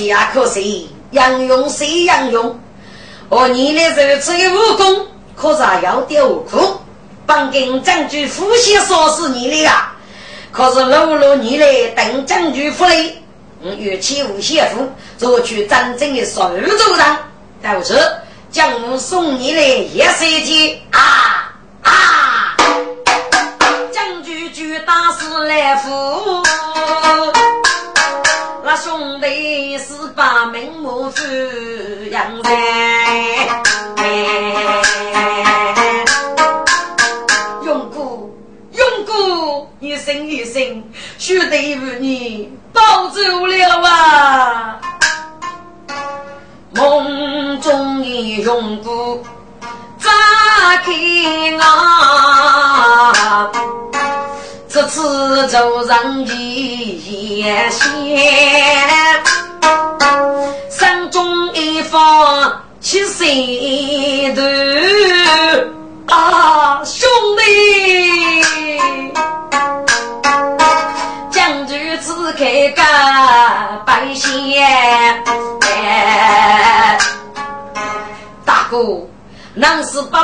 惜呀，可惜，杨勇谁杨勇？我你的如此的武功，可是要丢苦。本跟将军夫妻说是你的啊，可是露露你的等将军府里。我与妻无媳妇，做去真正的手州人，都是将我送你的一色计啊啊！将军举大师来扶，那兄弟是把名模富养在。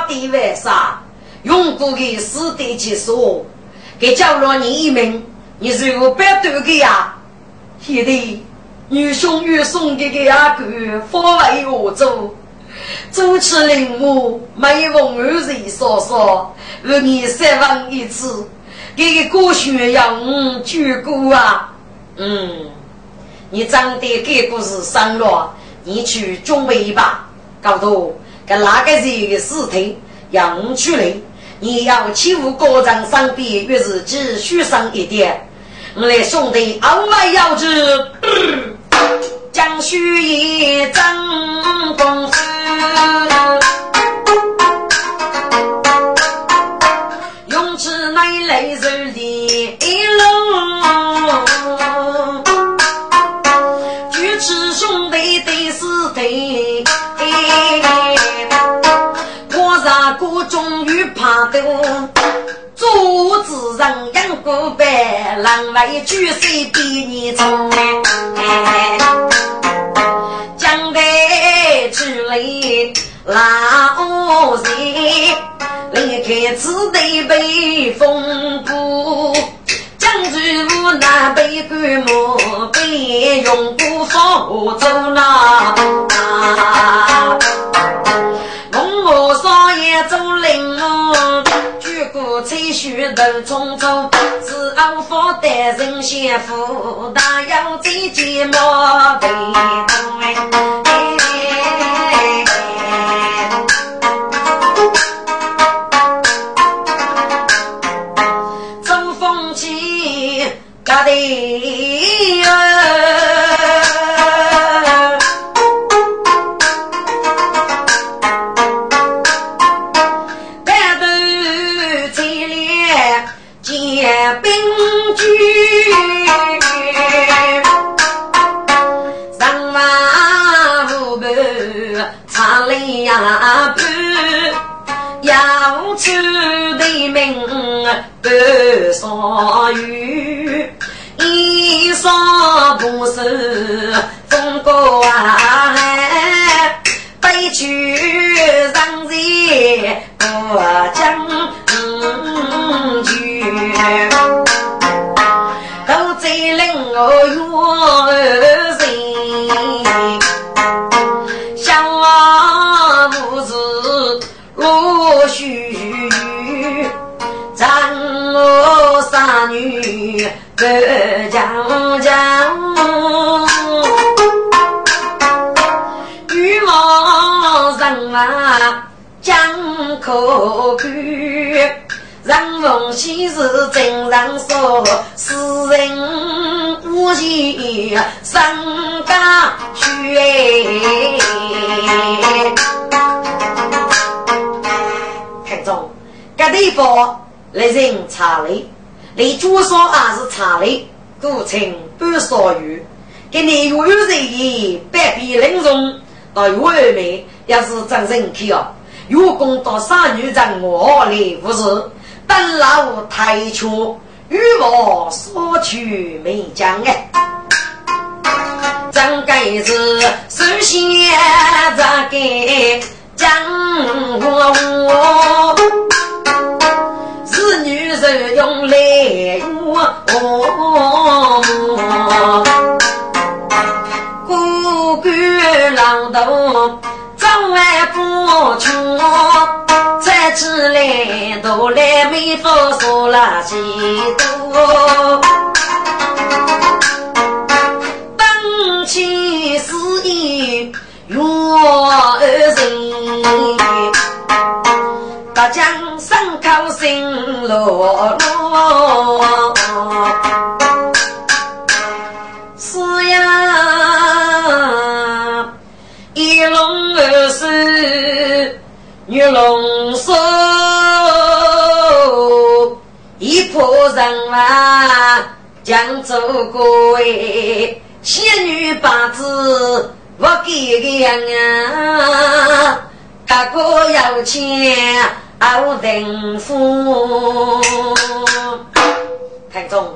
能是把地为啥？用过的死得去说，给叫了你一名，你是何白多的呀？兄弟，女兄与送给个阿哥，方为何做？主持人我每逢二日说说，与你三问一次，给个歌炫耀我举歌啊！嗯，你长得给个是生了，你去准备吧。搞多跟哪个人的尸体要出来，你要欺负高长上边，越是继续上一点。我来兄弟傲慢要知，将须一张公司，人养过白，人为举手比你聪将来之类老人离开此地被风波。将军无奈被官磨，被用不放走那。举头匆匆，是俺方的人先赴，大要再见莫悲家不少雨。一双不是风高啊，悲剧让人不将去，都在令我冤女。个将将，欲望人啊将可看，人逢喜事真人说，世人无情身家去看中，这地方来人查理。你主说还是茶类，古称半少鱼，给你有有人意，百变玲珑，到有二妹要是真人气哦，有功到杀女人我来不是，等老太出与我所取没讲哎，真该是首先这个讲我。来我，孤孤老头早晚不穷，再起来都来没法说了几多，本起事业若二人，大江山口心。落落，是呀，一龙二狮，玉龙手，一破人马将走过哎，仙女八字我给个啊，大哥要钱。傲人夫，看中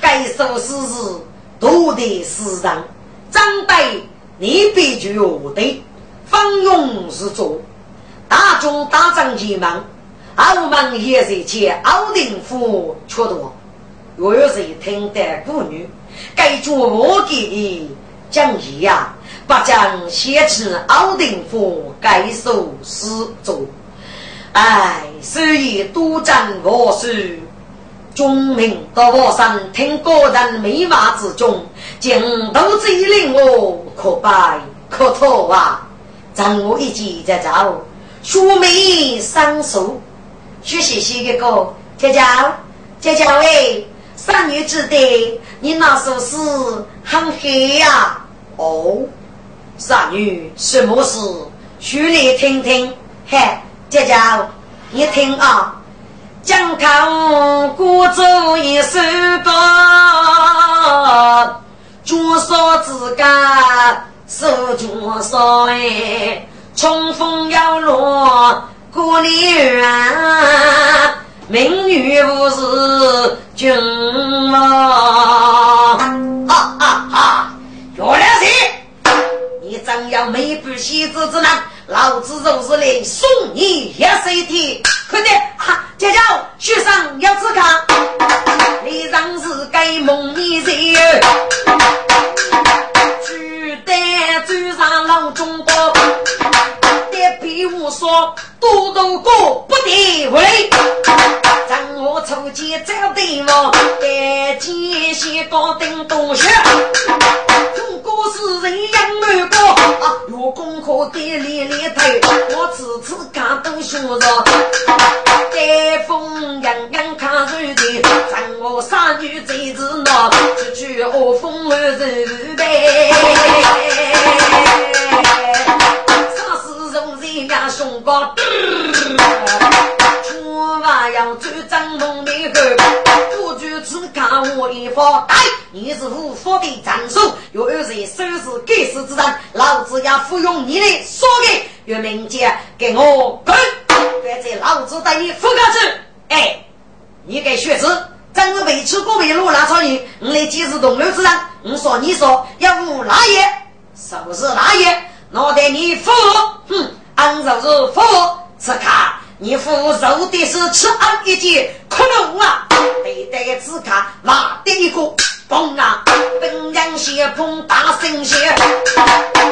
该首诗是多的诗人，张备你必须我的方勇是主，大中大仗前忙，傲门也是借傲人夫缺多，若有谁听得妇女，该做我给的讲义呀，不将写成傲人夫该首诗作。哎，所以多占我书，众民到我山听个人美马之中，尽都追领我，可拜可托啊！让我一记在走，书美上书，学习写个，姐姐，姐姐喂，三女之得，你那首诗很黑呀？哦，三女什么事？说来听听，嘿。姐姐，你听啊，江头孤舟一首歌，多少自家手多少哎，春风摇落故里远，明月不是君王。哈哈哈！原来是你，真要没不喜子之难。老子就是来送你一身的，快点哈！姐姐，学生要自看，你让是该梦里人，单走上老中国，别比我说多多过不得为，让我出去找对方，带钱先搞定东西。是人养满个啊，有功课的连连推，我次次看都学着。带风洋洋看书的，让我杀女贼子闹，句句恶风儿人呗。家胸高？出发要走张梦的后，不就只看我一方？哎，你是无法的长手，又有谁收拾该死之人？老子要服用你的说给岳明杰给我滚！别在老子带你服下去！哎，你给学子，真是委屈过为路拉草女，我来解释同流之人。我说你说要无哪爷，是不是哪爷？脑袋你服？哼，俺就是服。此卡。你父肉的是吃俺一件，可能啊，得得只看哪的一个嘣啊！本将先锋大神仙，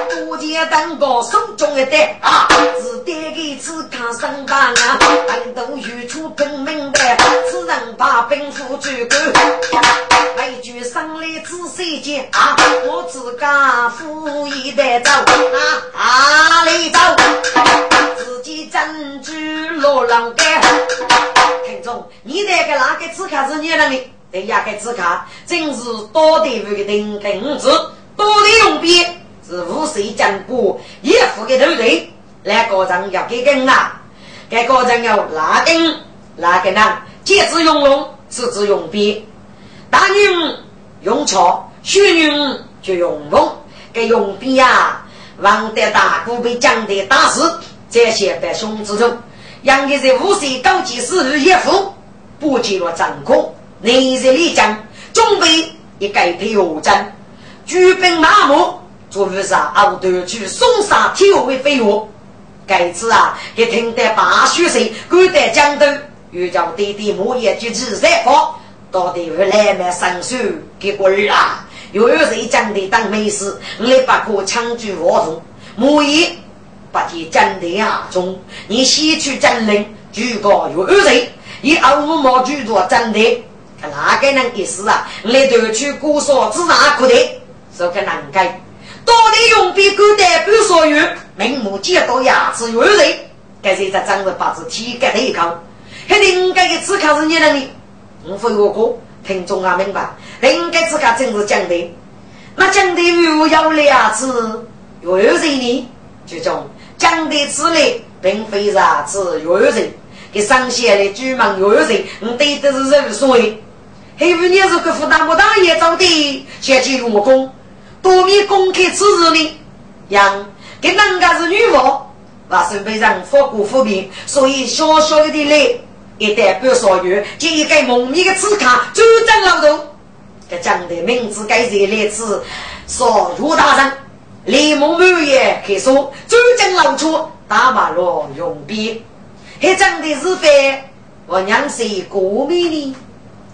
多见当个手中一带啊，只得给只看上当啊，本都语出更明白，此人把兵符举过，一句上来仔细见啊，我自家负一代走啊，哪里走？自己珍珠。罗浪干，听众，你那个哪个字卡是你那的？对呀，个字卡真是多的那个定根字，多的用笔是无谁讲过，也付给对不对？那个人要给根啊，给个人要拿根拿根啊？借字用龙，是指用笔，大人用草，小人就用锋。给用笔呀，王德大姑被蒋的大事，这些百兄之中，杨家在五岁高级时日一副，不记了战功，内日里将准备一改配恶战，举兵马目，昨日上奥德去送上铁为飞跃。该次啊，给听得八学生，赶得江头，又叫弟弟莫言举止三方，到底会来买上手给过儿啊！又有谁讲的当没事，你把可抢救活动，莫言不见讲的啊中，你先去占领，举高又有谁？以二五毛举多真的，哪个能意思啊？你都去鼓说自哪可的，这个难改。到底用笔勾代表所有，明目见到牙齿有人，该是在长着八字体格的一口，肯定该个只靠是你能力。我非我哥听众啊明白，应该自家真是讲的。那讲的又有牙齿又有人呢？这种讲的之类，并非牙齿又有人，给上线的举门又有人，你对的是人所谓。还有你是个负担不大也找的，先去我工。多面公开此事呢，让跟人家是女王，还是被人发过负面，所以小小的来，一代表所有，就一个蒙面的刺卡主张劳动。这讲的名字该谁来自？说朱大人，李梦满也可以说主张劳出打马路用笔，还讲的是非，我娘是过敏的，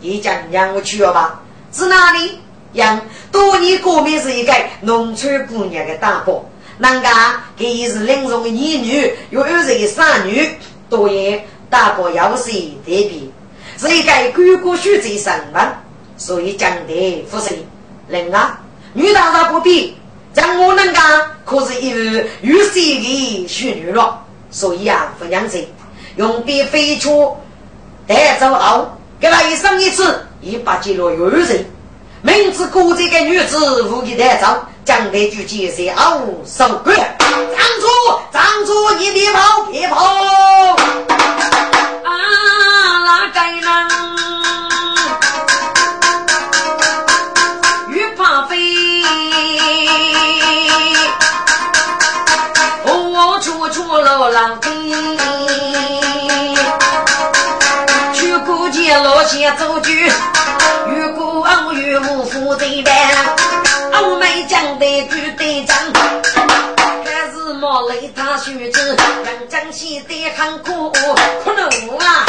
你讲让我去了吧？是哪里？样多年过面是一个农村姑娘的大伯，人家给是林中的女女，有二十个三女，多言大伯要是特别，是一个姑姑学在上门，所以讲的不是人啊，女大人不必，像我人家可是一位有水的淑女了，所以啊，不娘子用笔飞出带走后，给他一生一次一百斤了有人。明知故这个女子无意太早，将那句解释傲手鬼，长出长出你别跑别跑！啊，哪个人越怕飞？我街老街走去。岳母负责办，欧美讲的句对仗，还是毛雷他学子，让江西的很苦，苦恼啊！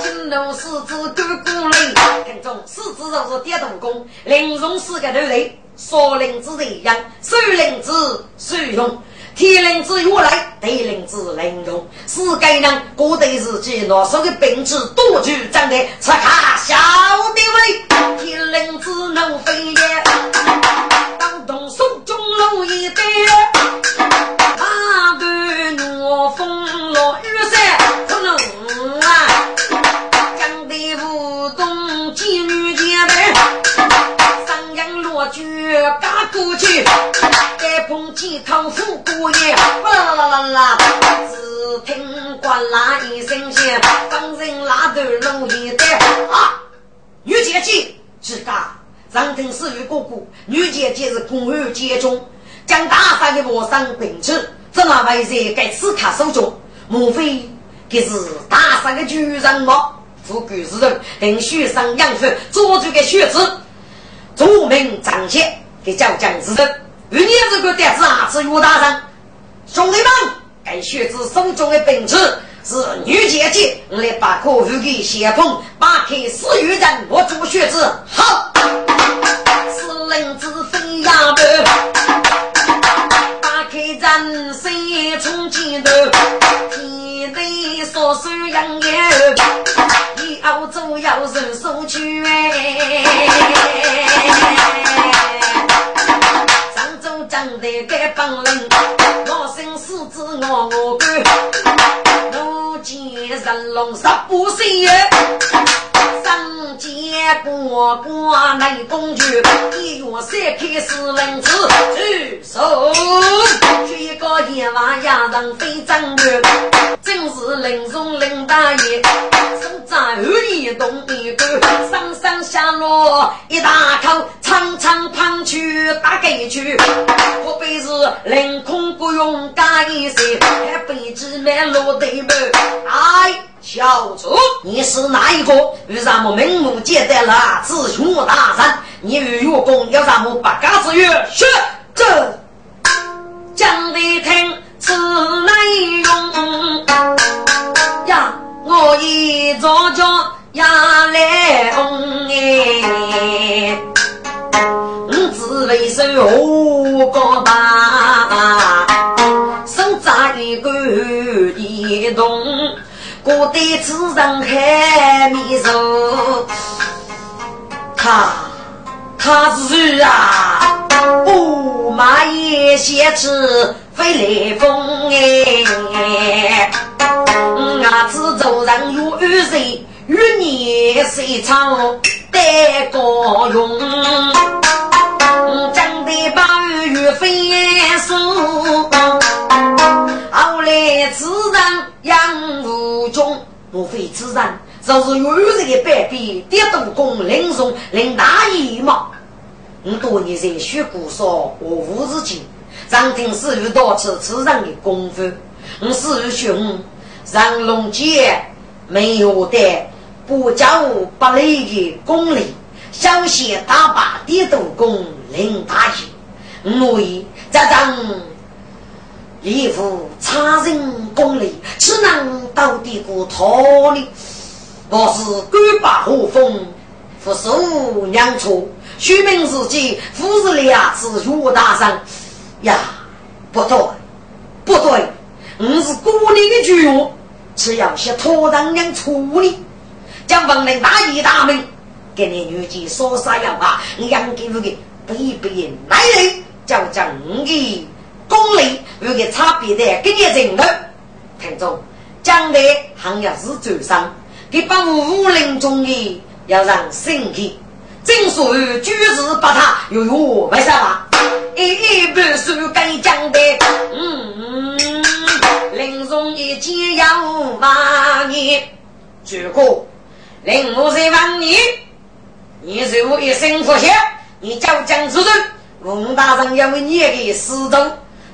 金龙狮子干鼓擂，跟踪狮子就是点动功，玲珑四个头人，少林子一样，少林子受用。天灵子越来，地灵子灵动，世界人过得自己拿手的兵器，多具长得吃卡小的威。天灵子能飞也，当动手中路一带，他对我风落雨伞不能啊，讲得不懂妓女姐妹，三阳落脚嘎过去。风起头虎过夜，啦啦啦啦，只听呱啦一声响，帮人拉头龙一带啊！女姐姐是噶，上天是与哥哥，女姐姐是公安接中，将大发的魔上并出，怎么会在该刺客手中？莫非这是大山的巨人吗？富贵之人，等雪上养父做这个学子，著名彰显给叫将之人。与你这个爹子啊，是岳大人，兄弟们，该学子手中的兵器是女姐姐，来把客户给谢鹏，把开死鱼人，我做学子。好，是人之飞呀打开人生从前头，天地所收养有，以后总要人手去得该帮人，我生狮子我我干，我见人龙十八岁，上街过过内公举，一月三开始领子举手，举个夜晚呀人非正月，正是林中林大爷，手在后一动一个，上上下落一大口，长长胖去打给去，我辈是凌空不用干一些，还背子满落对门，哎。小主，你是哪一个？为什么明目接待了子雄大人？你与岳公要什么八卦之约？是这讲的听此内容呀，我一早就呀来红哎，我只为手何个大，手扎一个一动。我对此人还迷熟，他他是啊，不马也写词飞来风哎，俺只做人有二岁，与你谁唱？得高用，长得把雨飞中，莫非此人就是有日的百变跌度功林松林大爷吗？我多年在学古说我无之境，常听师傅多次此人的功夫。我师傅兄让龙杰没有的不教不累的功力，小写打把跌度功林大爷，我以这张。一副差人功力，岂能到底过他呢？我是官把何风，不受娘错，虚名自己，夫是俩字岳大生呀！不对，不对，我是过年的句话，只要些托人娘处理，将本人大义大名，给你女婿说啥样话？你养给我个卑鄙男人，叫正义。功力有个差别的，跟你人头，听众将来行业是走上，给把武林中的要让生气。正所谓举世把他有有为啥嘛？一一本书该讲的，嗯，林中一见要万年，如果林木在万年，你是我一生福险，你叫江之人，吴大人要为你的师徒。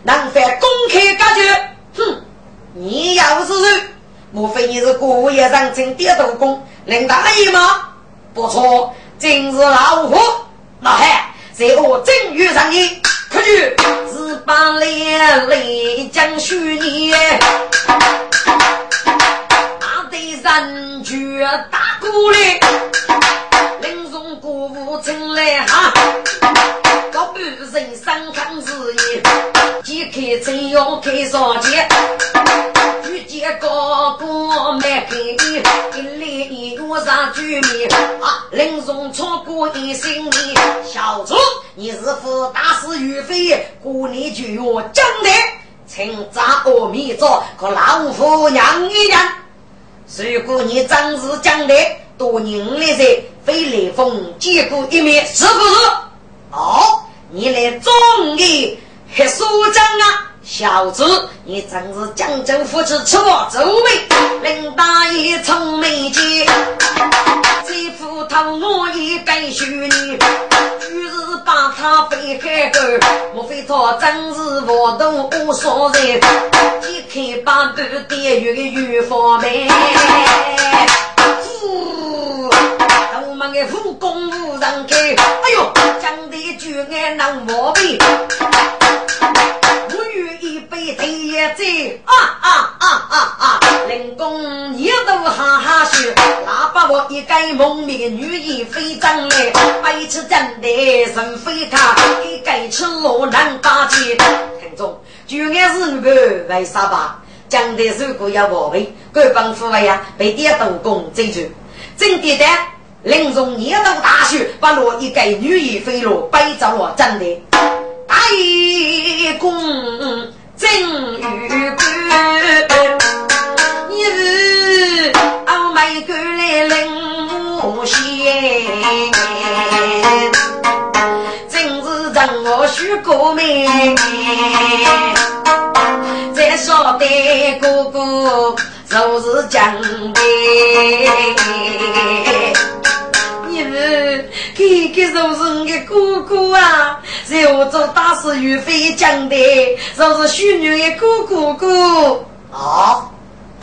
能犯公开割决，哼！你要是说，莫非你是故意让朕跌头功，林大爷吗？不错，今日老虎，老汉在我正月上你，可去。是把脸泪将虚你，那得人绝大鼓励，林中鼓舞成来哈，开真要开上街，遇见高官没给你，一来一路上居民啊，林中超过一心里。小主，你是否大事于非？过年就要讲的，请找阿弥陀和老夫娘一样。如果你真是讲的，多年来在飞来峰见过一面，是不是？哦，你来中意。黑苏江啊，小子，你真是江州夫子吃我周围，林大爷从没见，这副头我也该许你，居是把他背开沟，莫非他真是我都无所谓，一开八斗电鱼鱼方便，们的武功无人开，哎呦，讲的句爱能毛病。啊啊啊啊啊！林公一度哈哈笑，那把我一个蒙面女人飞张来，背起真的人飞卡，一个吃罗南大街。听众，就爱是个为啥吧？讲的如果要报备，各帮父辈呀被点动工追逐，真的的林中一度大笑，把罗一个女人飞落，背着我真的大公。正与官，你是欧美过来领我真是让我许过命。再说的哥哥就是讲的，你们这个就是我的哥哥啊！在我做大事岳飞讲的，就是虚女的哥哥哥啊。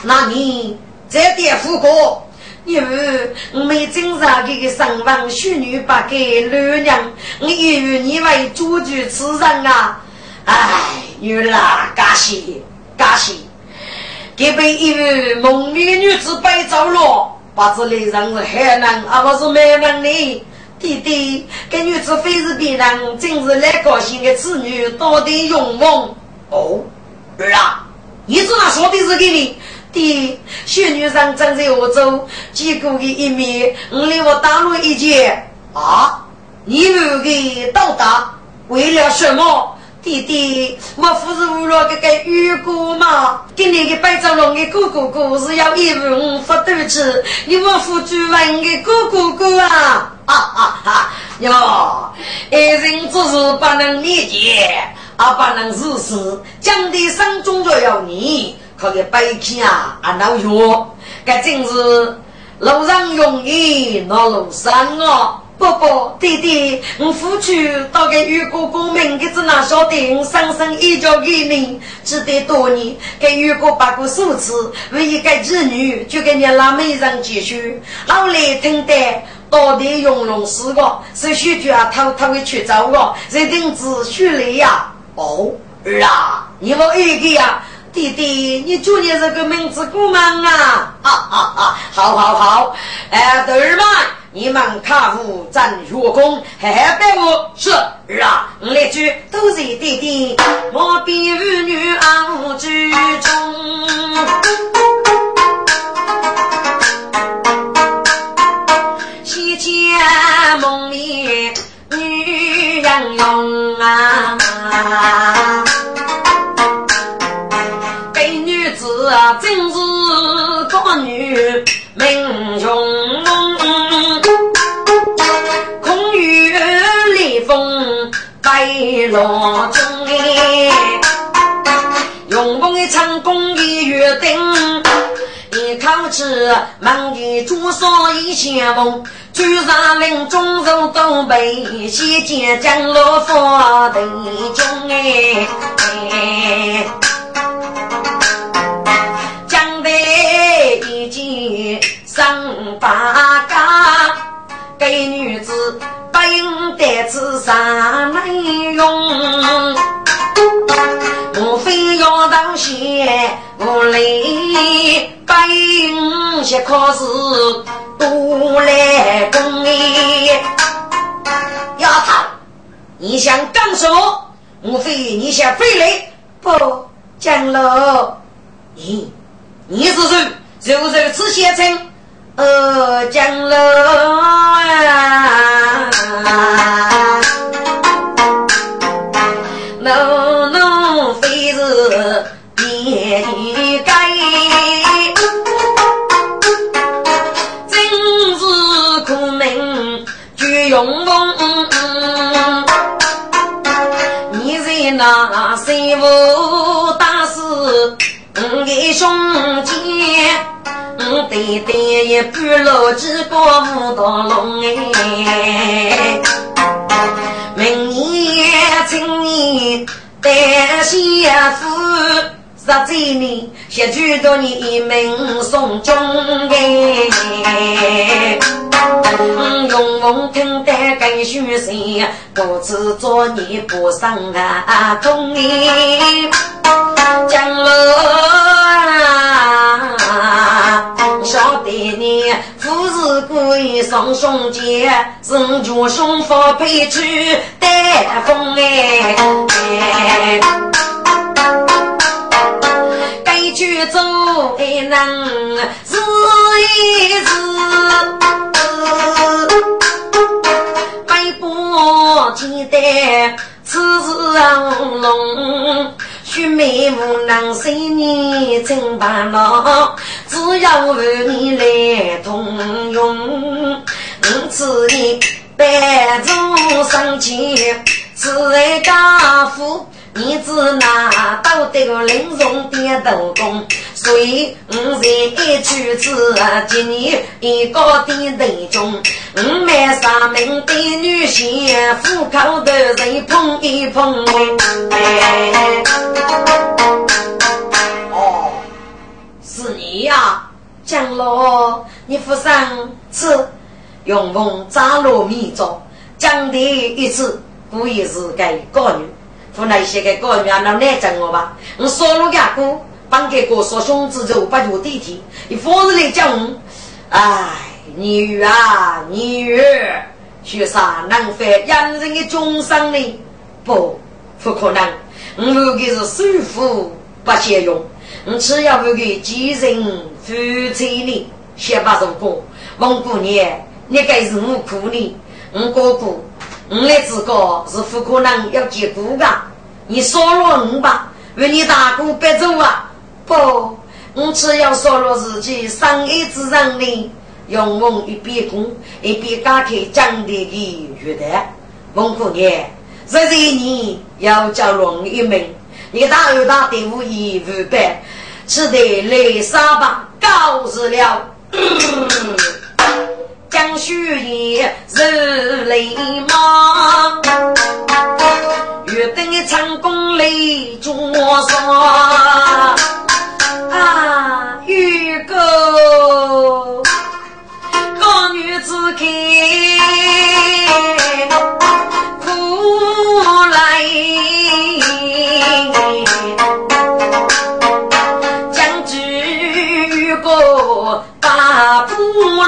那你这点副歌，因为我没经常这个上房许女把给六娘，我以为你为主角此人啊！哎，女啦，感谢感谢，给被一位蒙面女子背走了，把这里人是海南，而不是美人呢。弟弟，这女子非是别人，真是来高兴的子女，到底勇猛。哦，儿啊，你知道说的是给你。的小女生站在欧洲，结果的一面，我令我打了一箭啊！你如个到达，为了什么？弟弟，我不是为了这个玉姑吗？给你个白长龙的哥哥哥是要一文不斗智，你我夫君问的哥哥哥啊！啊啊啊！哟，爱人只是不能理解，啊不能实施，讲的生中就要你。可个白天啊，俺老药，该真是路上容易闹路上哦。伯伯弟弟，我夫妻到给玉哥哥门个子那晓得，生生一交给你，记得多年，给玉哥把过数次，为一个子女，就给你那美人继续。老来听得到底用龙四个，是许就要偷偷的去找我，认定子许来呀。哦，儿啊，你们一个呀。弟弟，你祝你这个名字过忙啊！啊啊啊！好好好！哎，弟儿们，你们看护咱月宫，还还别我是儿啊！我来句都是弟弟，我比儿女傲居中，西见梦里女杨勇啊。给女子真是个女名雄，白罗中哎，永丰的成功的约定，一口气忙的朱砂一相逢，居上林中入东北，西见江落发头中哎。上八家，给女子不应带此啥内容？莫非要当先我来不应些考试多来功哎？丫头，你想干什么？莫非你想飞来？不，江楼，咦你是谁？如如此先生。呃，江楼啊，浓浓非是别的该，真是苦命绝用功。你在那谁无大事，我的兄弟。对对，一半老几个五道龙哎，明年青年带媳妇，十几年写许多年一门送终哎，永丰听得更虚心，不知做你不上啊通哎，江楼士贵上胸前，人家胸发配去带风哎，该去做一能是一是，该不记得此人龙。须眉无能随你真白恼，只要和你来同用。因此你百足生气，自然家富。你只拿到得个玲珑点头功，所以我在一曲子今年一个点头中，我买三名的女婿，户口的人碰一碰。哦，是你呀，江老，你扶上次用风扎罗米粥，讲的一次，故意是该高女。湖那些个高原那难整我吧，我收入家姑帮给哥说兄弟就不就弟弟，你房子里讲我，哎，女啊女儿，学啥能费养人的终生呢？不，不可能。我如果是首富不嫌用，我只要那个继承夫妻呢，先把这个王姑娘，你该是我苦呢，我哥哥。我来自个是不可能要结果的，你杀了我吧，为你大哥别走啊！不，我只要杀了自己生意之人呢，用我一边工一边打开讲的的月台。孟姑娘，这些年要叫龙一名，你大二大队伍一五百，只得来沙吧，告辞了。江雪夜日雷芒，月灯成功来灼伤。啊，玉哥，高女子看苦来，将军玉哥把不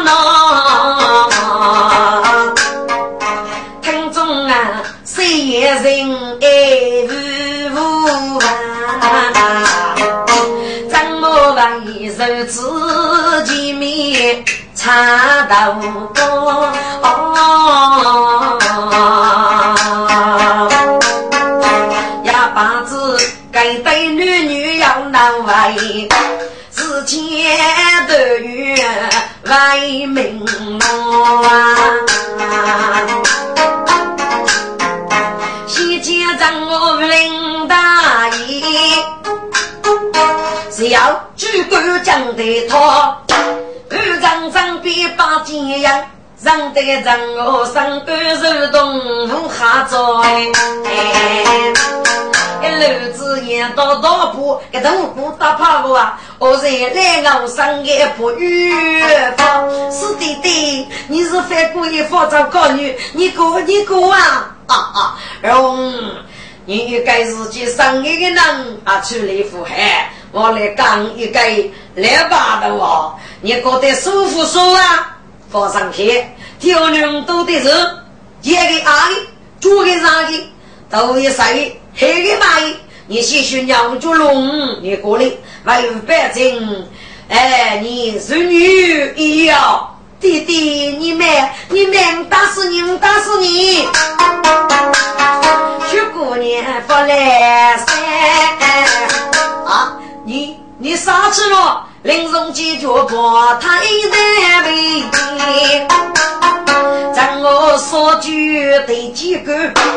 恼。人爱无啊，怎么为如此见面差到高？哑巴子该对女女要难为，之前的月为民啊。我林大爷是要举官将的他，二张张比八斤样，让得让我上官手动无下载。一篓子烟到大铺，一头不打怕我啊！我在来我上一步月方，是弟弟，你是翻过一方找高女，你过你过啊啊啊！嗯。你一个自己生意的人啊，出来富海，我来讲一个来吧的话，你觉得舒服舒啊？放上去，挑人多的是，一个阿姨，做个啥的，都一岁，黑个白，你先学娘做龙，你过来为百姓，哎，你是女一样。弟弟，你妹，你们打死你，打死你！雪姑娘不来噻！啊，你你啥去了？林中几脚把太难为，让我说句对几个，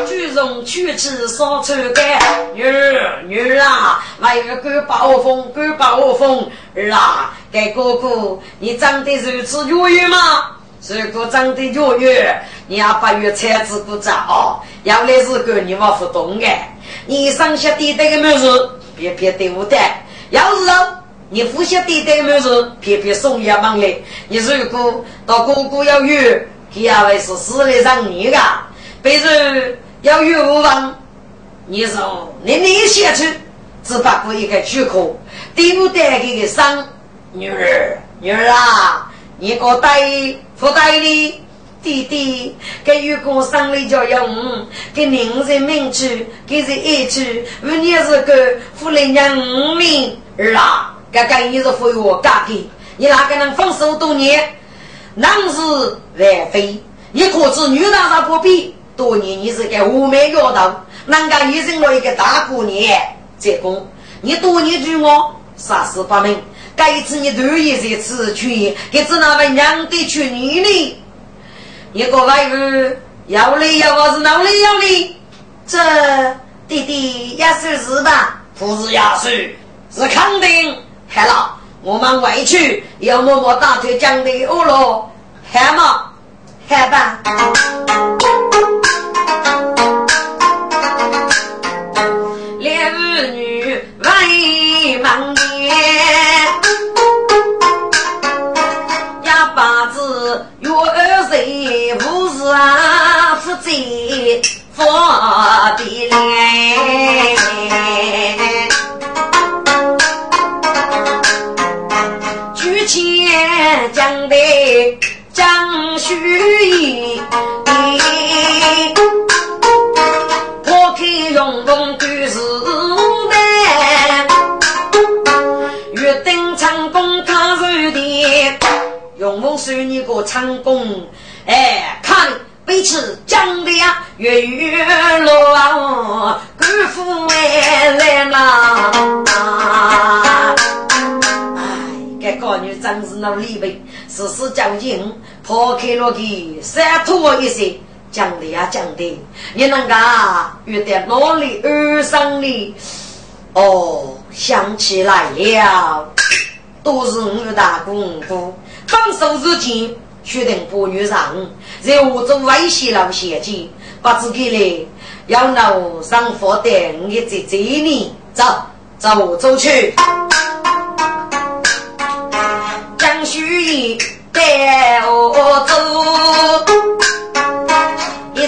举重取气少抽干。女儿女儿啊，还有个暴风，个暴风儿啊！给哥哥，你长得如此优越吗？如果长得优越，你要把月才子不着哦。要来是个你们不懂的，你上下地带个没事，别别对我的。要是你呼吸地带没事，偏偏送一忙来。你如果到哥哥要约，他也会是死来让你的。比如要约无望，你说你你先去，只不过一个躯壳，对不带给个生。女儿，女儿啊，你个带不带的弟弟，给予过生理教育，给名人名句，给人一句，我你是个夫人家五名儿啊。刚刚你是回我嫁给，你哪个能放手多年？男是万非，你可知女大人不比？多年你是个无美丫头，人家一生了一个大姑娘，这公，你多年追我，杀死八名，该次你头一次吃去，给只那位娘的去你呢？一个外屋要里要我是哪里要里？这弟弟也算是吧？不是也是，是肯定。好了，我们回去要摸摸大腿讲的哦喽，好吗？好吧。两儿女为忙年，哑巴子月儿岁不是啊，负责佛的脸。举钱讲的张虚意。我开用功就是难，约定成功看手的，用功算你个成功，哎，看彼此讲的呀，月月落啊，姑父哎来啦，哎，这个女真是努力呗，事事较劲，抛开了去，洒脱一些。讲的呀讲的，你能够遇到哪里二生的？哦，想起来了，都是我打功夫，放手之前决定不女上，在我做威胁老险境，把自己嘞要闹上火的，我在这里走走走去，张须义带我走。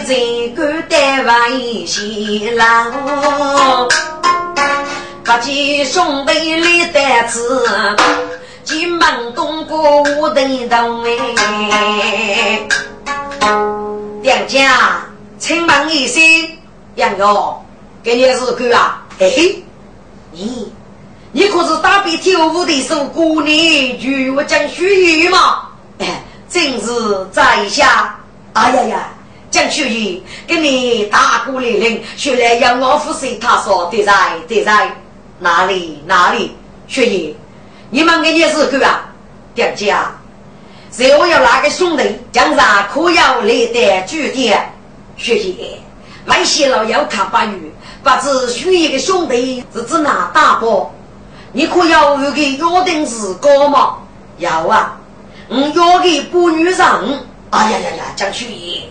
一个单位新郎，八戒兄弟来单子，进门东过五等东哎。两家请问一声，杨勇，给你是哥啊？嘿嘿，你你可是大比跳舞的首歌呢？与我讲须臾吗？哎，正是在下。哎呀呀！江秀仪跟你大姑来人，学来要我服侍。他说：“对在对在哪里哪里？”雪姨，你们给你是个啊？表姐啊，随后要哪个兄弟将上可要来的据点？雪姨，外些老要看八月，不知雪姨的兄弟是指哪大伯？你可要有个约定时高吗？要啊，我约给不女人。哎呀呀呀，江秀仪。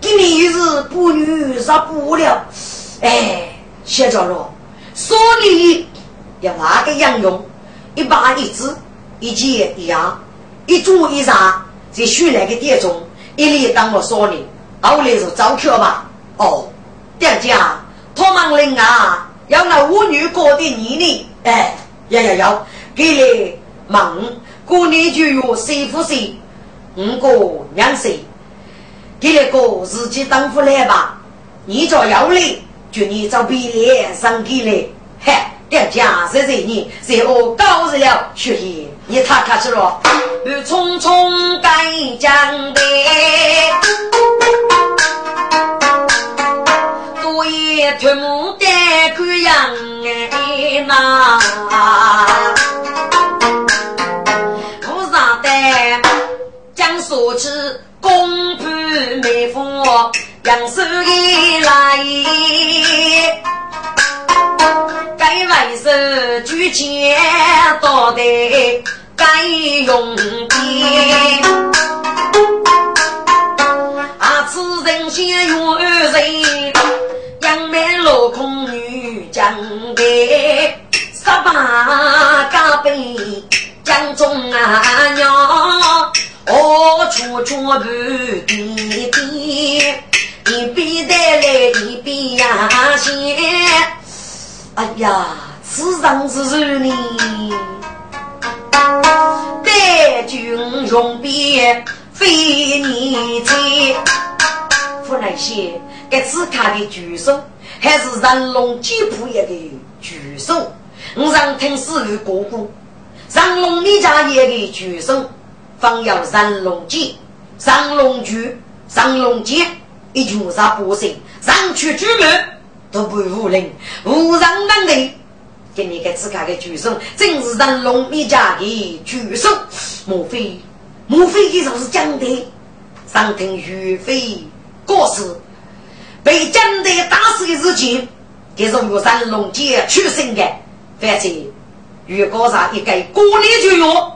今年又是不女杀不了，哎，写着了，所以要哪个样用？一把一支，一件一样，一组一上，在选那个点中，一里当我说你，后来是招客吧？哦，店家，他们人啊，要那舞女过的年龄，哎，要要要，给你问，过年就有谁服谁，五个两岁。给那个自己当夫来吧，你找要来，就你找别人上给来，嗨，店家谁谁你，谁我高日了，学习。你他开始了，又匆匆赶江的，多一脱母的姑娘哎呐，菩萨的将所知。公婆媒夫杨守义来，该为是举钱到底该用的，啊，此人先用二人，杨梅落空女将的，十八加倍江中啊娘。哦，处处不滴滴，一边带来一边呀写。哎呀，此上是谁呢？带军用兵非你猜。不能写，给此卡的举手，还是人龙吉普也的举手。我让听死于哥哥，让龙你家也的举手。方要上龙剑，上龙驹，上龙剑，一拳杀不胜，上去举门都不无人，无人能力。给你个自家的举手，正是上龙一家的举手。莫非，莫非这就是讲的？上听岳飞过世，被蒋队打死的事情，给是岳山龙杰出生的。反正岳高上一个过年就有，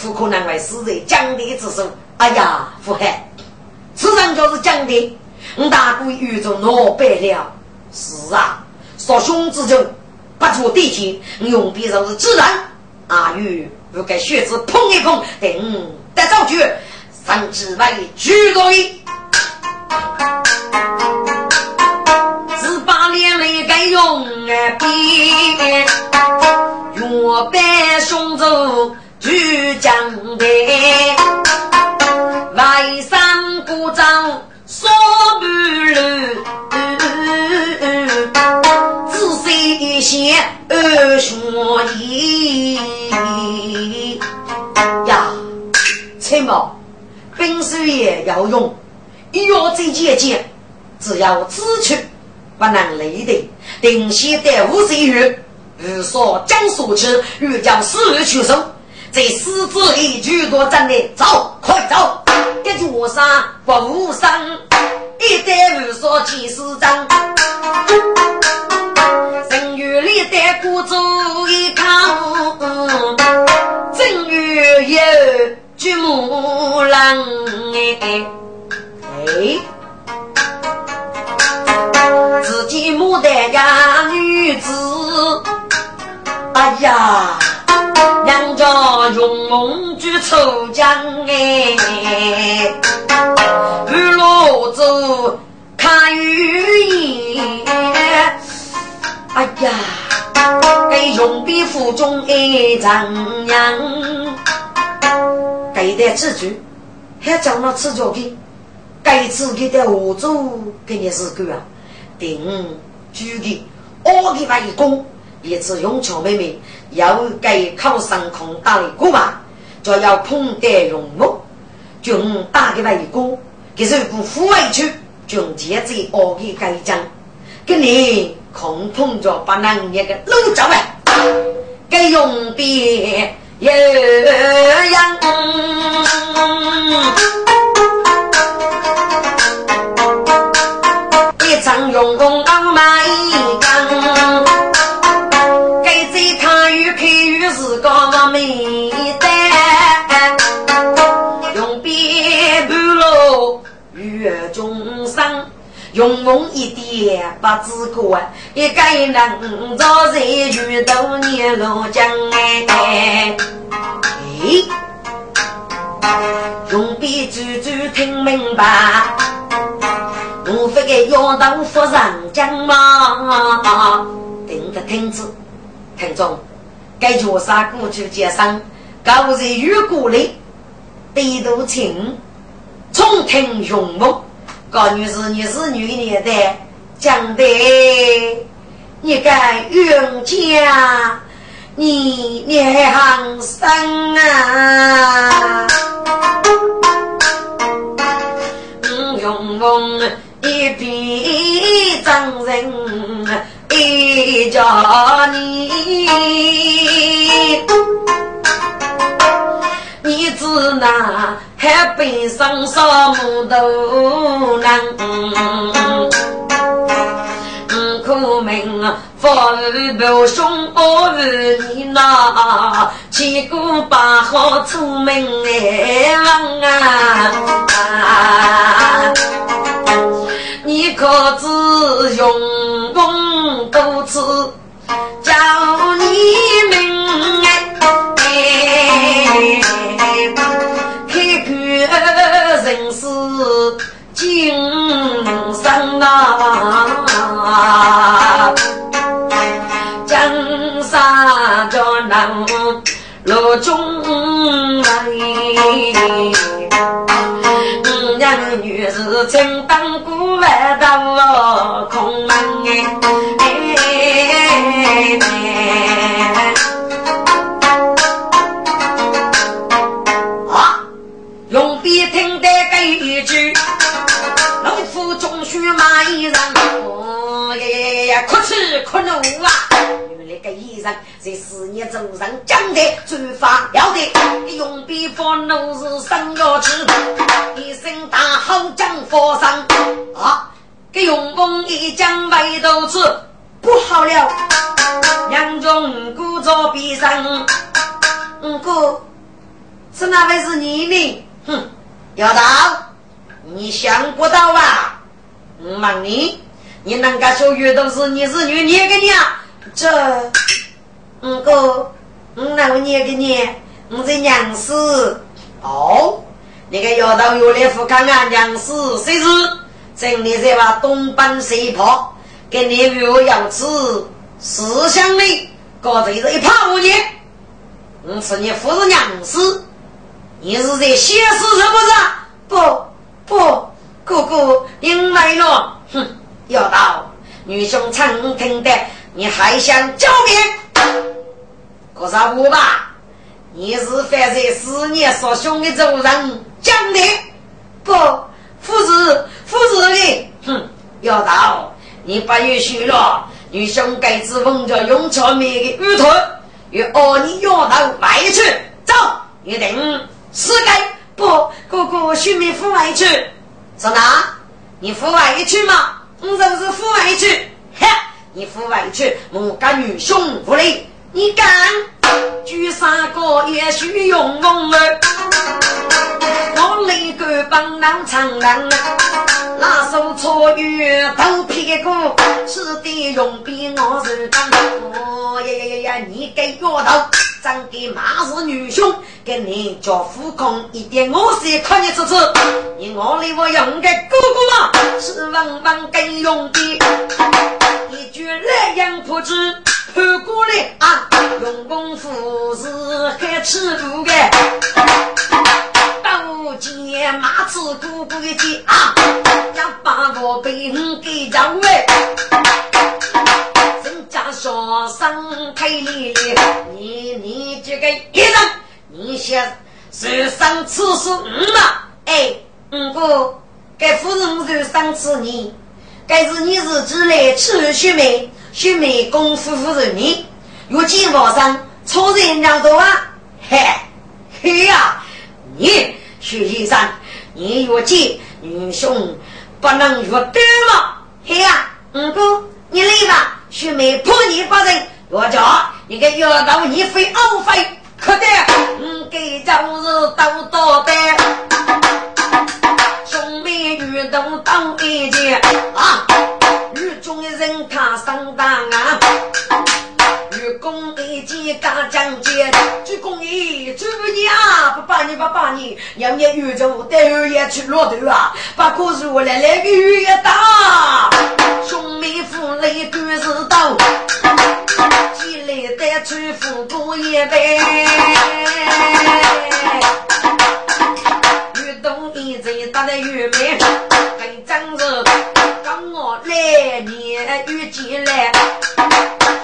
不可能会死在蒋队之手。哎呀，福海，此人就是蒋队，我大哥遇着老败了。是啊，说兄之中不出地气，用别人是自然。阿玉不该血子碰一碰，等得早去。三只外举个一，用啊笔，月白雄州举江台，外山鼓掌说不乱，仔细些二学艺呀，陈某。兵书也要用，要再节俭，只要支出不能累的，定西得五岁月，无所将所持，欲将死日求生，在死之里举多真的，走，快走！一座山不无伤，一代无所几十张，人与历代孤注一扛，正月有。举木郎哎自己牡丹呀女子，哎呀，娘家用梦举抽奖哎，二路走看雨烟，哎呀，给用笔腹中一张扬。一代自主，还讲了吃脚的，该自己的合作给你是够啊！定主的二的外公也是用巧妹妹要给考上空打的过嘛，就要捧得用木，就打的外公，给是不服委屈，就接着二的该讲，给你空碰着把那一个搂着来，该用的。一样，用功当满一缸，该在看雨看雨是个美单，用鞭盘喽雨中生。用梦一点不知过，一个人早在遇到年老将哎，用笔注注听明白，我非个要当夫人讲嘛，听着听着，听众，该角色过去接上，高人遇过来，低头听，重听雄梦。高女士，你是女年代讲的，你该冤家，你你还行生啊！嗯，用功一笔张人一家你。你只那海边上沙木头人，苦命啊，父母兄二你那，千古八好出门哎可耻可怒啊！原来个医生在事业走上讲的最发了的，用笔方怒是生要吃，一声大吼将佛上啊！给用功一将白豆子，不好了！两中鼓着鼻上，五哥，是哪位是你呢？哼，要到你想不到吧？我问你。你能够说遇到是你是女，你个娘，这五个，我那个你个娘，我在娘死哦。那个丫头又来福看啊，娘死谁是？真的在把东奔西跑，跟你又要吃思想里，搞这一泡你，我是你夫人娘死，你是在写诗是不是？不不，哥哥因为了，哼。要到女兄曾听的，你还想狡辩？可是我吧，你是犯在思念所凶的主人讲的，不，父子父子的。哼，要到你不允许了，女兄该自奉着用草面的鱼头，与二你要到外去走，一定是该不？哥哥许你赴外去，是哪？你赴外去吗？我就是父外去，嘿，你父外去，我干女兄不累，你敢？举三个也许勇猛儿，我那个帮郎长郎，拿手搓鱼头屁股，吃的用笔我是干。哦呀呀呀呀，你给丫头长得马是女兄，跟你叫富空一点，我是看你吃吃。你我里我用个哥哥嘛，是文文更用的，一句来阳不知。看过来啊，用功夫是还吃苦的，刀剑马子鼓鼓的啊，要把我背给张伟，人家说生太厉害，你你这个一人，你先受伤次数五嘛？哎，五哥，该夫人受伤次你，该是你是只来吃血没？学美功夫夫人你，有几毛上超人两多啊？嘿，嘿呀，你徐先生，你越见女兄不能越短吗？嘿呀，五哥，你来吧，学美破你不人，我叫你个要到你飞欧飞，可得，嗯，给家务事都多的，把你，让你宇宙带二爷去落头啊，不过是我来来个雨也大，兄妹夫泪干是刀，起来带去富过一杯，愚公一见打的愚昧，很真实。我来年遇见来，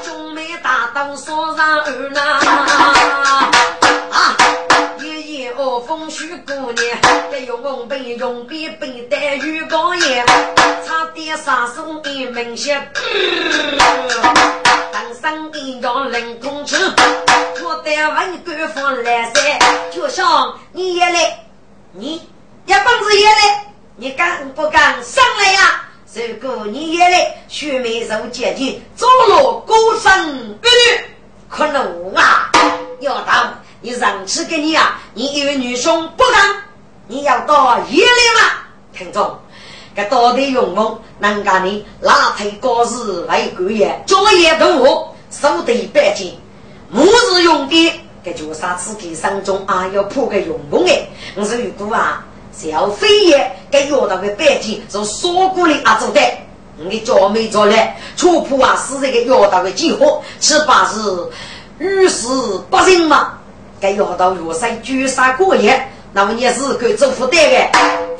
兄妹大刀锁上二呐，红笔用笔背带玉高烟，差点杀生的门血，当生的要冷空气，我带文官方来噻，就像你也来，你一帮子也来，你敢不敢上来呀？如果你也来，学妹受接近，走路高声不女，可能啊！要当你上去给你啊！你一位女兄不敢，你要到夜里吗？听众，这到底用功，能干你拉腿高日为官爷，作业动物，手得百斤，木日用的，这就啥子给上中啊？要破个用功哎！我说如果啊。小飞爷给药到的白金从锁骨里啊走的，你脚没着嘞，错破啊是这个药到的计划，此把是遇事不幸嘛？给药到药山绝杀过夜，那么你是可以做负担的，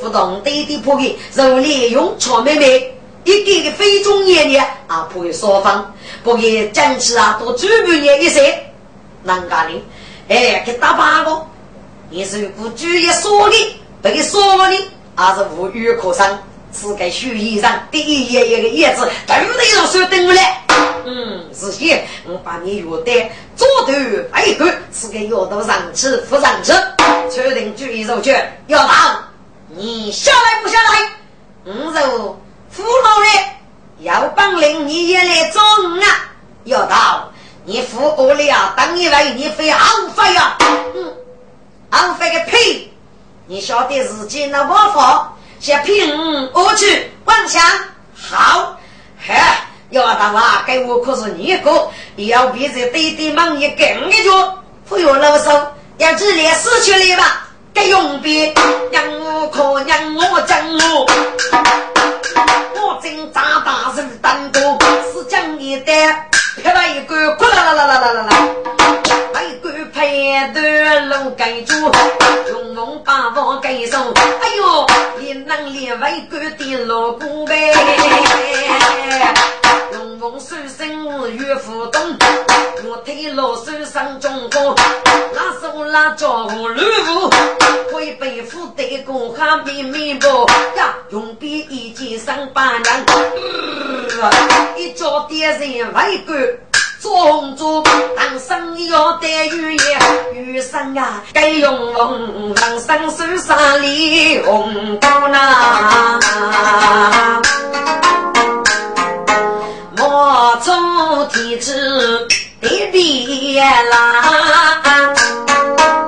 不动对的破的，肉利用草妹妹，一个个非中年的啊破的双方，不给坚持啊多追半年一些，能干的，哎，给打八个，你是不注意说的。不给说的还是无语可生，是该书衣上第一页一个叶子，都得让手等我来。嗯，是些，我把你约的左头背后是个药到上去，扶上去，确定注意入去。要到，你下来不下来？我就扶老嘞，要帮领你也来找我啊。要到，你扶我了，等一位你非昂飞呀？嗯，昂飞个屁！你晓得自己那办法？先骗我去妄想好，嘿，要大娃给我可是你一个，要比这弟弟忙也更一脚，不要啰嗦，要自立死去了吧？给用别让我可让我争我，我真扎大人当哥，是讲你的，拍了一个，哭啦啦啦啦啦啦啦。拍断路盖住，用龙把我盖上。哎呦，你能连外国的老古呗？龙凤手身岳父东，我推老手上中风，拉手拉脚我路虎，会背负的过哈密密不呀？用笔一记上八娘，一脚点人外国。做做当生要得雨也雨生啊，该用红让生手上里红高呐。愁天子地地啦，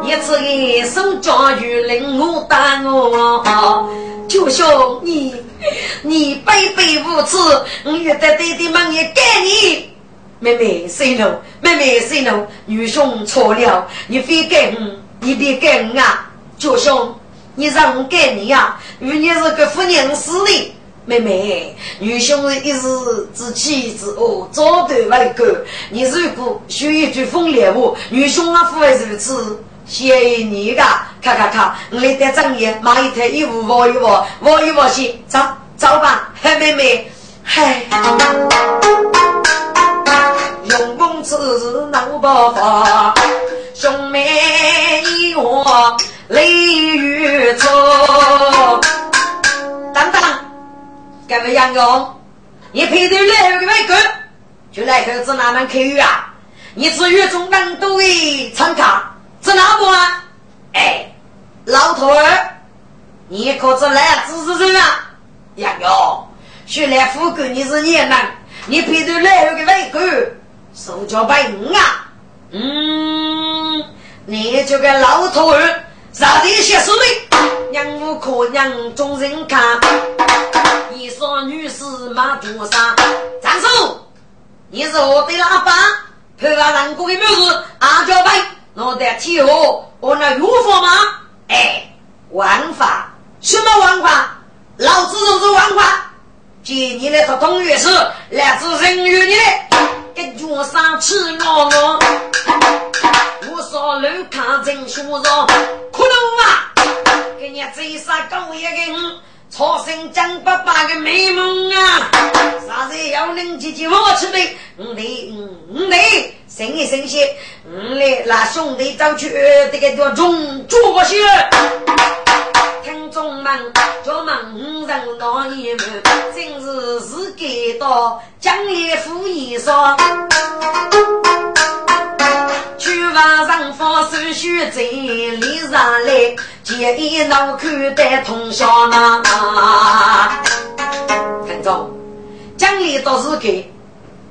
一次一手教育令我打我，就兄你你卑鄙无耻，我越得弟弟们也给你。妹妹，say no，妹妹，say no，女兄错了，你非给我，你别给我啊！舅兄，你让我给你呀？与你是个妇人死的，妹妹，女兄一时之气之恶，早断为狗。你如果说一句风凉话，女兄啊，不会如此。谢你个，咔咔咔，我来带正业，买一台衣服，我一我，我一我去，走走吧，嗨，妹妹，嗨。用公子能不发，兄妹一我泪雨中。等等，各位杨勇，你配对来个外国，就来个子哪门口啊？你是月中能多的参卡，是哪部啊？哎，老头儿，你可是来支持人啊？杨勇，学来富贵你是也能，你配对来个外国。手脚白硬啊！嗯，你这个老头儿，啥地些事的？娘无可娘众人看，一说女士马多杀。张手，你是我的老板，配合人过的没事，阿娇白，我得替我，我那有法吗？哎，王法，什么王法？老子就是王法，接你的合同也是来自人与你的。一脚上吃我我，我上楼看证书上，可能啊，给你最少高一个超生张爸爸的美梦啊！啥子要能姐姐我吃的，我得我得生一生些，我来拉兄弟走去这个叫中做些。听众们，叫门人闹一门，真是是给到江里富衣裳。去晚上放手续在里上来，见一脑口袋通宵呢。听众，江里倒是给，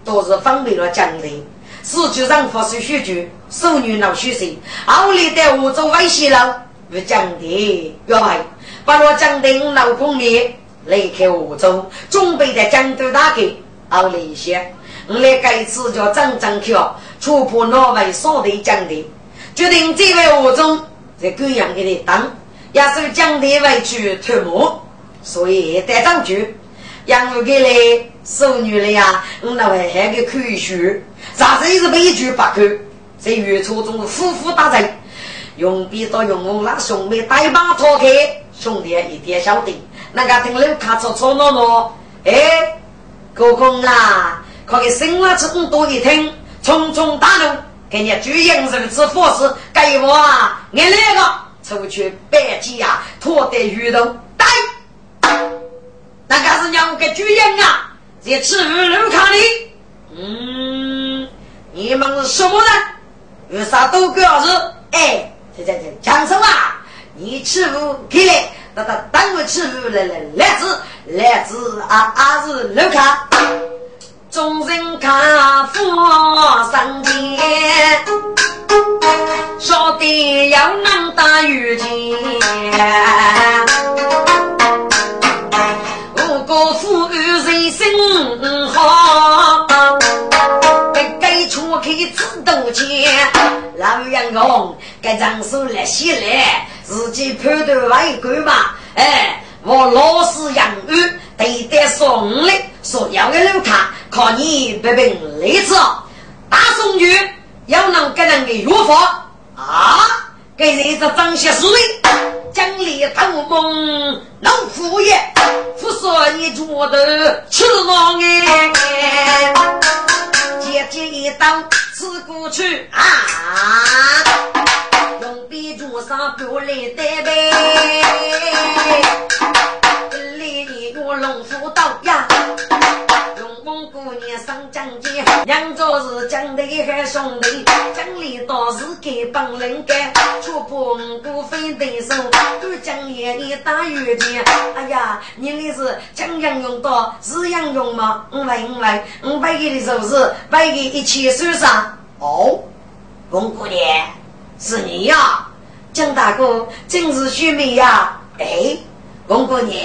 都是方便了江里。四局上放手续局，手女闹虚岁，奥里在湖州威胁了。不讲的，要来把我讲的老公里离开湖州，准备在江都大街熬了一些。我来这次叫张张票，突破那位少的讲的，决定这位湖州在贵阳给你当，也是讲的为去脱幕，所以带上去。养我给来收女的呀，我那位还给看书，啥子也是悲剧不看，在月初中呼呼打人。用笔到用我那兄妹带把拖开，兄弟一点晓得，那个听楼卡吵吵闹闹，哎，高空啦，可给生了这么多一听，匆匆大怒，给你主人如此佛事，给我啊，你那个出去摆鸡呀，拖得鱼头，带，那个是两个主人啊，在吃路卡里。嗯，你们是什么人？有啥都个儿子？哎，这这这，讲什么？你欺负给来，那他单位欺负来来来子来子啊啊是路卡。众人看富上天，说的要能打雨天。五个富裕人心好，该该出开自多钱。老杨公，该张手来写来，自己判断外国嘛。哎，我老师养育，对待送礼，所要的路卡。靠你不凭例子，大宋军要能给人的药法啊，给人子张些思维，奖励头梦老虎爷，不说你觉得吃我哎，姐姐一刀刺过去啊，用笔桌上不来带呗，龙虎刀呀。龙凤姑娘上将军，两座是将弟和兄弟，将里倒是给帮人干，却怕五姑非对手，都将爷你打月钱。哎呀，你那是将洋用刀，是洋用吗？五百五百，五百给的手是百给一千手上。哦，翁姑娘，是你呀，江大哥，真是虚名呀。哎，翁姑娘。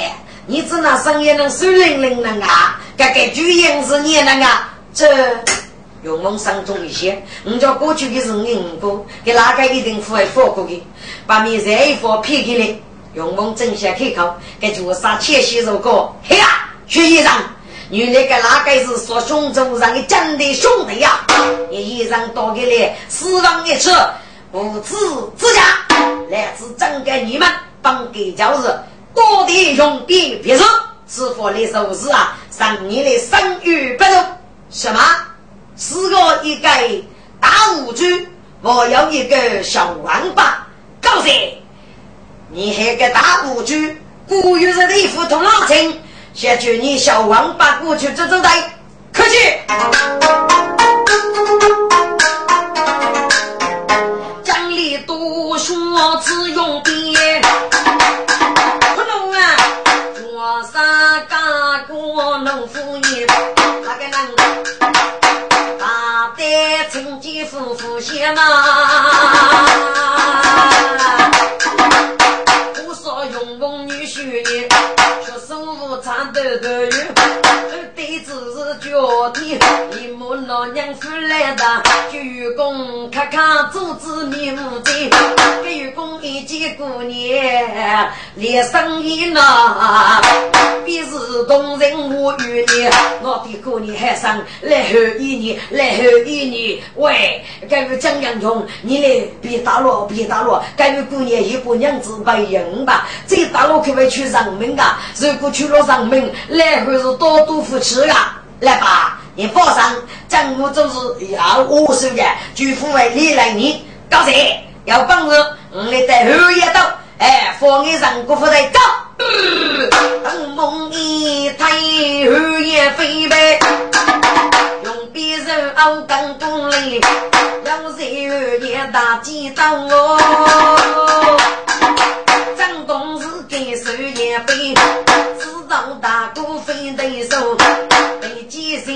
你只那声音能水灵灵的啊，这个主音是你那个，这用梦声重一些。你叫过去的是五个，给哪个一定会放过的，把你这一副撇开来，用梦正下开口，给做啥切西如果嘿呀，徐医生，原来个哪个是说胸中上的真的兄弟呀？你医生多给你死亡一次，无子之家，来自整个你们帮给教日。多地用兵别说，是否你手势啊？上年的生育不足，什么？四个一个大武军，我有一个小王八，高兴。你还个大武军，古月人的一副同老情，先叫你小王八过去走走的，客气。趁机夫妇先嘛？不说用功女婿呢，却手无长豆豆有，脚底，一母老娘夫来的，鞠躬看看祖子面目真，给员工一见过年，连生意呢，必是动人我。与你，我的过年还上来后一年，来后一年，喂，该个江洋穷，你来别打落，别打落，该个过年一把娘子白人吧，这打落可不去上门啊？如果去了上门，来后是多多福气啊！来吧，你放心，政府就是要我说的，就付为你来你高兴，有本事，我来带后一刀，哎，放你上国府来走。登梦一抬，后也飞呗，用匕首熬钢弓嘞，要谁二也打几刀哦？张东是给手也飞，知道大哥非对手，被几声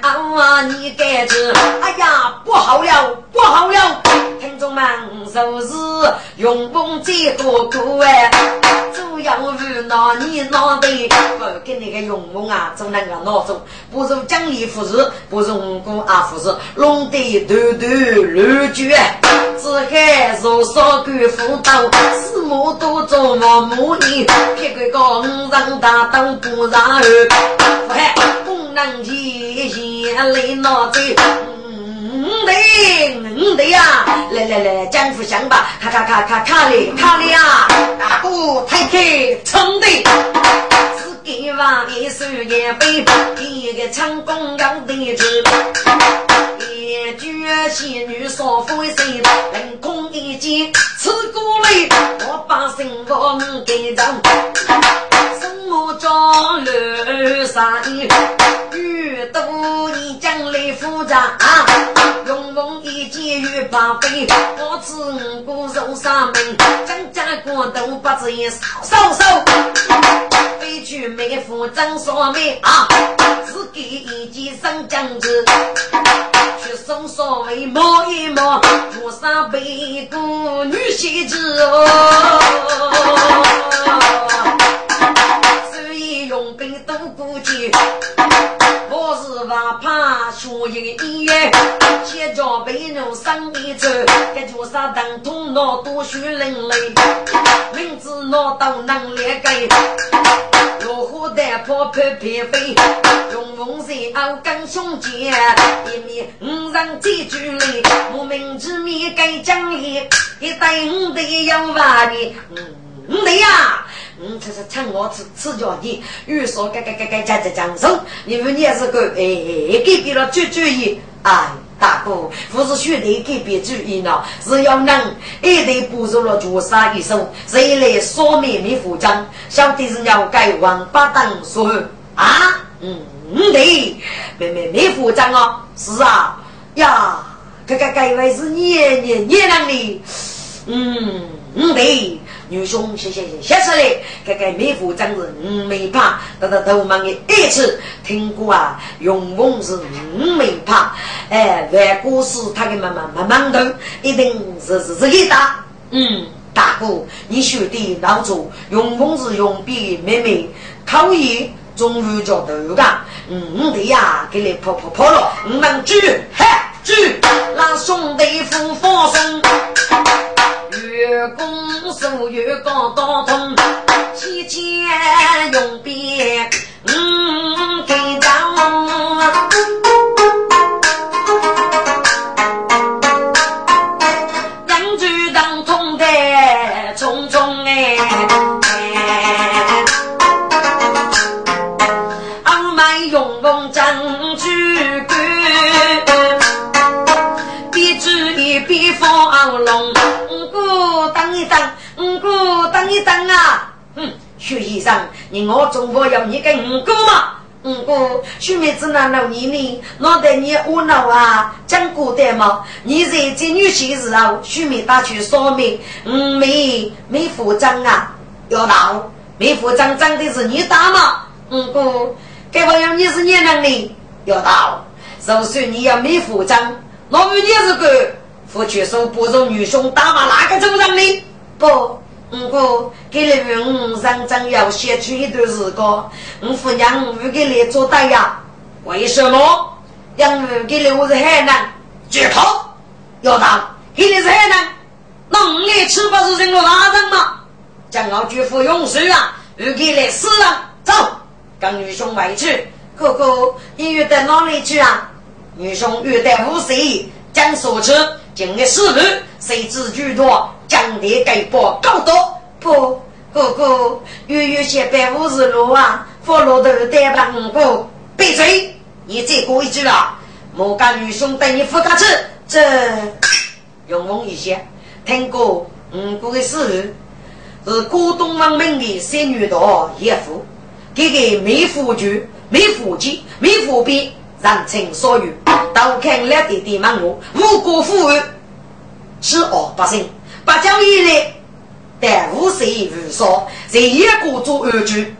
啊你该知，哎呀不好了不好了，听众们是是用功最多苦哎？主要是拿你拿的，不跟那个勇猛啊，做那个闹钟，不如奖励服饰，不如武功啊服饰，弄得头头乱卷，只海如少干斧头，四目都做毛木泥，撇个高五丈大刀不然后，嘿，功能体现来拿走。对，嗯对呀，来来来，江湖相吧，卡卡卡卡卡哩卡哩呀，大哥太太冲的，只给王一手一杯，一个成功要得志，一句仙女说风声，凌空一剑刺过来，我把心房给人。我装楼上，遇到你将来复杂，用梦一见欲把飞，我自古受上门，张家国都不知一少少，飞去妹夫张双妹啊，只给一件生姜子，去送所谓摸一摸，桌上背个女婿子哦。所以用兵都不急，我是怕怕学一个医先叫被人伤一走，感觉啥疼痛脑多血淋淋，明知脑都能裂开，落火弹破破偏飞，用风扇熬干胸肩，一面五人在距离，莫名其妙该奖励，一等得要完的，五，对呀。嗯，这是趁我吃吃叫你，越说该该该该讲讲讲说，你们也是个哎，给别了注注意，哎，大哥，不是兄弟给别注意呢，是要能一对不入了绝杀一生，谁来说灭灭副将？小弟是要改王八蛋说啊，嗯，对，灭灭灭副将哦，是啊，呀，这个该位是年年年亮的，嗯，对。女兄，谢谢谢，谢出来，这个美妇真是五没怕，得得头忙的一次听过啊，永丰是五没怕，哎，外国是他的妈妈妈妈头，一定是是这个大，嗯，大哥，你学的老祖，永丰是永比妹妹，考研终于叫头个，嗯对呀，给你跑跑跑了，五能举，嘿举，让兄弟夫放松。月公手月高刀通，千千用鞭嗯开哥等啊！哼，徐先生，你我中国要你跟五哥嘛？五哥，徐妹子那老年呢？脑袋你窝脑啊？讲古代嘛？你在这女婿时候，徐妹打去说明，五妹没服装啊？要闹没服装长的是你打吗？五哥，该朋友你是你能的？要到，就算你要没服装，老母你是个。夫妻手不如女兄打嘛，哪个走上呢？不，五哥给你们五上正要先去一段时光，我夫娘不给你做代呀？为什么？养母给你我是海南，绝口要打，给你是海南，那五来吃不是人个拉人吗？将要绝服用水啊，不给你死了，走，跟女兄回去。哥哥，你约到哪里去啊？女兄约到五岁，将所吃。今日事日，谁知居多，将地给报高多。不，哥哥，月月写百五十路啊，佛罗头带把五个，闭嘴！你再过一句了，莫干女兄等你付他吃。这用功一些，听过五个的事，是广东王明的三女道叶父，这个没夫君、没夫妻、没夫婢。人情所欲，都看了弟弟问我，无辜负案，是恶百姓，八九以来，但无谁无说，在一个做安居，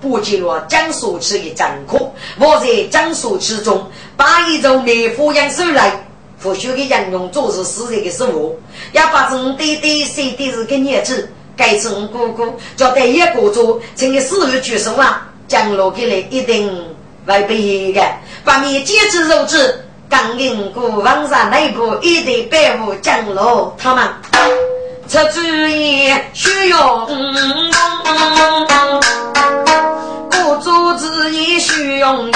不记了江苏区的战况。我在江苏区中，把一种内府养收来，不许的人用做事死人的事物，也把从对对谁的是个年纪，该从哥哥叫在一个做，请你死于举手啊，降落给来一定。外边的，把面坚持肉质，刚硬过王上内部一对百户降落他们，出主意需用功，故主意需用。